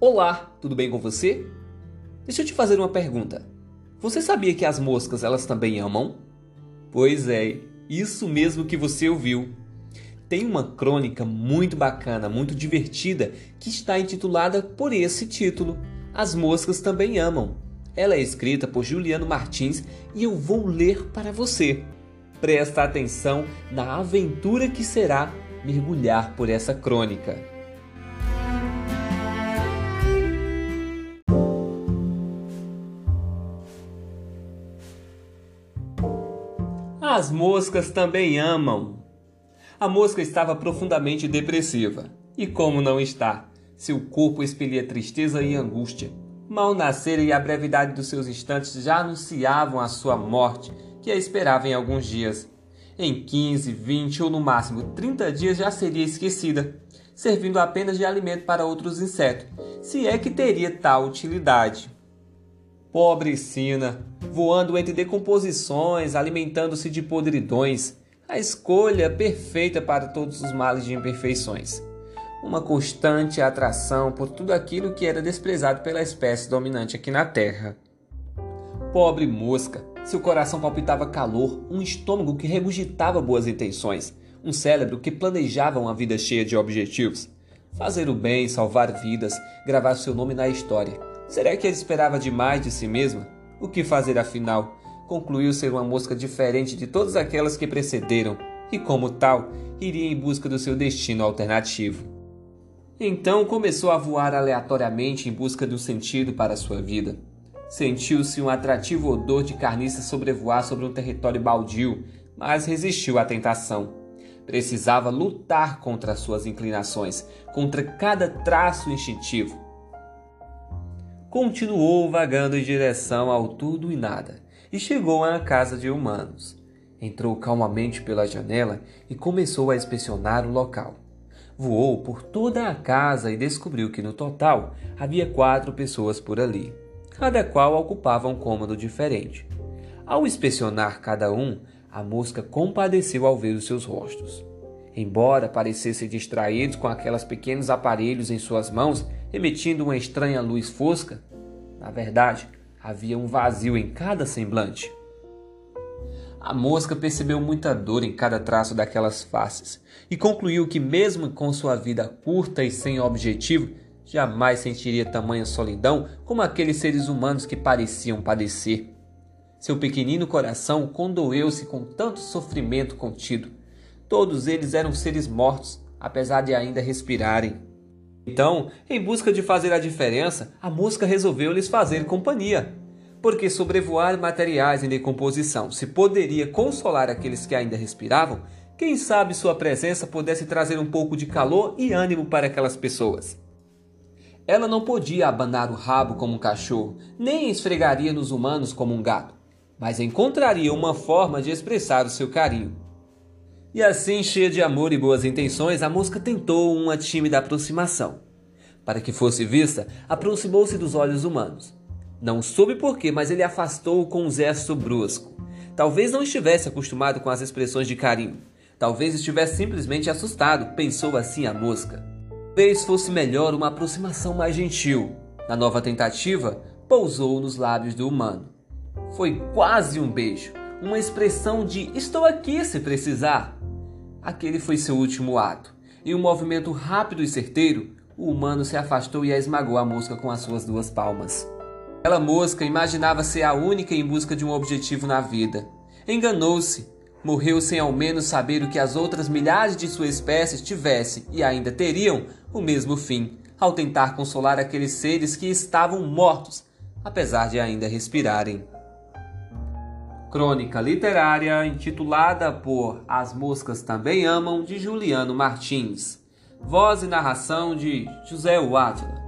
Olá, tudo bem com você? Deixa eu te fazer uma pergunta. Você sabia que as moscas elas também amam? Pois é, isso mesmo que você ouviu. Tem uma crônica muito bacana, muito divertida, que está intitulada por esse título: As moscas também amam. Ela é escrita por Juliano Martins e eu vou ler para você. Presta atenção na aventura que será mergulhar por essa crônica. As moscas também amam. A mosca estava profundamente depressiva. E como não está? Seu corpo expelia tristeza e angústia. Mal nascera e a brevidade dos seus instantes já anunciavam a sua morte, que a esperava em alguns dias. Em 15, 20 ou no máximo 30 dias já seria esquecida, servindo apenas de alimento para outros insetos, se é que teria tal utilidade. Pobre Sina, voando entre decomposições, alimentando-se de podridões, a escolha perfeita para todos os males de imperfeições. Uma constante atração por tudo aquilo que era desprezado pela espécie dominante aqui na Terra. Pobre mosca, seu coração palpitava calor, um estômago que regurgitava boas intenções, um cérebro que planejava uma vida cheia de objetivos. Fazer o bem, salvar vidas, gravar seu nome na história. Será que ele esperava demais de si mesma? O que fazer afinal? Concluiu ser uma mosca diferente de todas aquelas que precederam e, como tal, iria em busca do seu destino alternativo. Então começou a voar aleatoriamente em busca do sentido para sua vida. Sentiu-se um atrativo odor de carniça sobrevoar sobre um território baldio, mas resistiu à tentação. Precisava lutar contra suas inclinações, contra cada traço instintivo. Continuou vagando em direção ao tudo e nada e chegou à casa de humanos. Entrou calmamente pela janela e começou a inspecionar o local. Voou por toda a casa e descobriu que no total havia quatro pessoas por ali cada qual ocupava um cômodo diferente. Ao inspecionar cada um, a mosca compadeceu ao ver os seus rostos. Embora parecessem distraídos com aqueles pequenos aparelhos em suas mãos, emitindo uma estranha luz fosca, na verdade, havia um vazio em cada semblante. A mosca percebeu muita dor em cada traço daquelas faces e concluiu que, mesmo com sua vida curta e sem objetivo, jamais sentiria tamanha solidão como aqueles seres humanos que pareciam padecer. Seu pequenino coração condoeu-se com tanto sofrimento contido. Todos eles eram seres mortos, apesar de ainda respirarem. Então, em busca de fazer a diferença, a mosca resolveu lhes fazer companhia. Porque sobrevoar materiais em decomposição se poderia consolar aqueles que ainda respiravam, quem sabe sua presença pudesse trazer um pouco de calor e ânimo para aquelas pessoas. Ela não podia abanar o rabo como um cachorro, nem esfregaria nos humanos como um gato, mas encontraria uma forma de expressar o seu carinho. E assim, cheia de amor e boas intenções, a mosca tentou uma tímida aproximação. Para que fosse vista, aproximou-se dos olhos humanos. Não soube porquê, mas ele afastou-o com um gesto brusco. Talvez não estivesse acostumado com as expressões de carinho. Talvez estivesse simplesmente assustado, pensou assim a mosca. Talvez fosse melhor uma aproximação mais gentil. Na nova tentativa, pousou nos lábios do humano. Foi quase um beijo, uma expressão de estou aqui se precisar. Aquele foi seu último ato. Em um movimento rápido e certeiro, o humano se afastou e a esmagou a mosca com as suas duas palmas. Aquela mosca imaginava ser a única em busca de um objetivo na vida. Enganou-se. Morreu sem ao menos saber o que as outras milhares de sua espécie tivessem e ainda teriam o mesmo fim, ao tentar consolar aqueles seres que estavam mortos, apesar de ainda respirarem. Crônica literária intitulada por As Moscas Também Amam, de Juliano Martins. Voz e narração de José Wátila.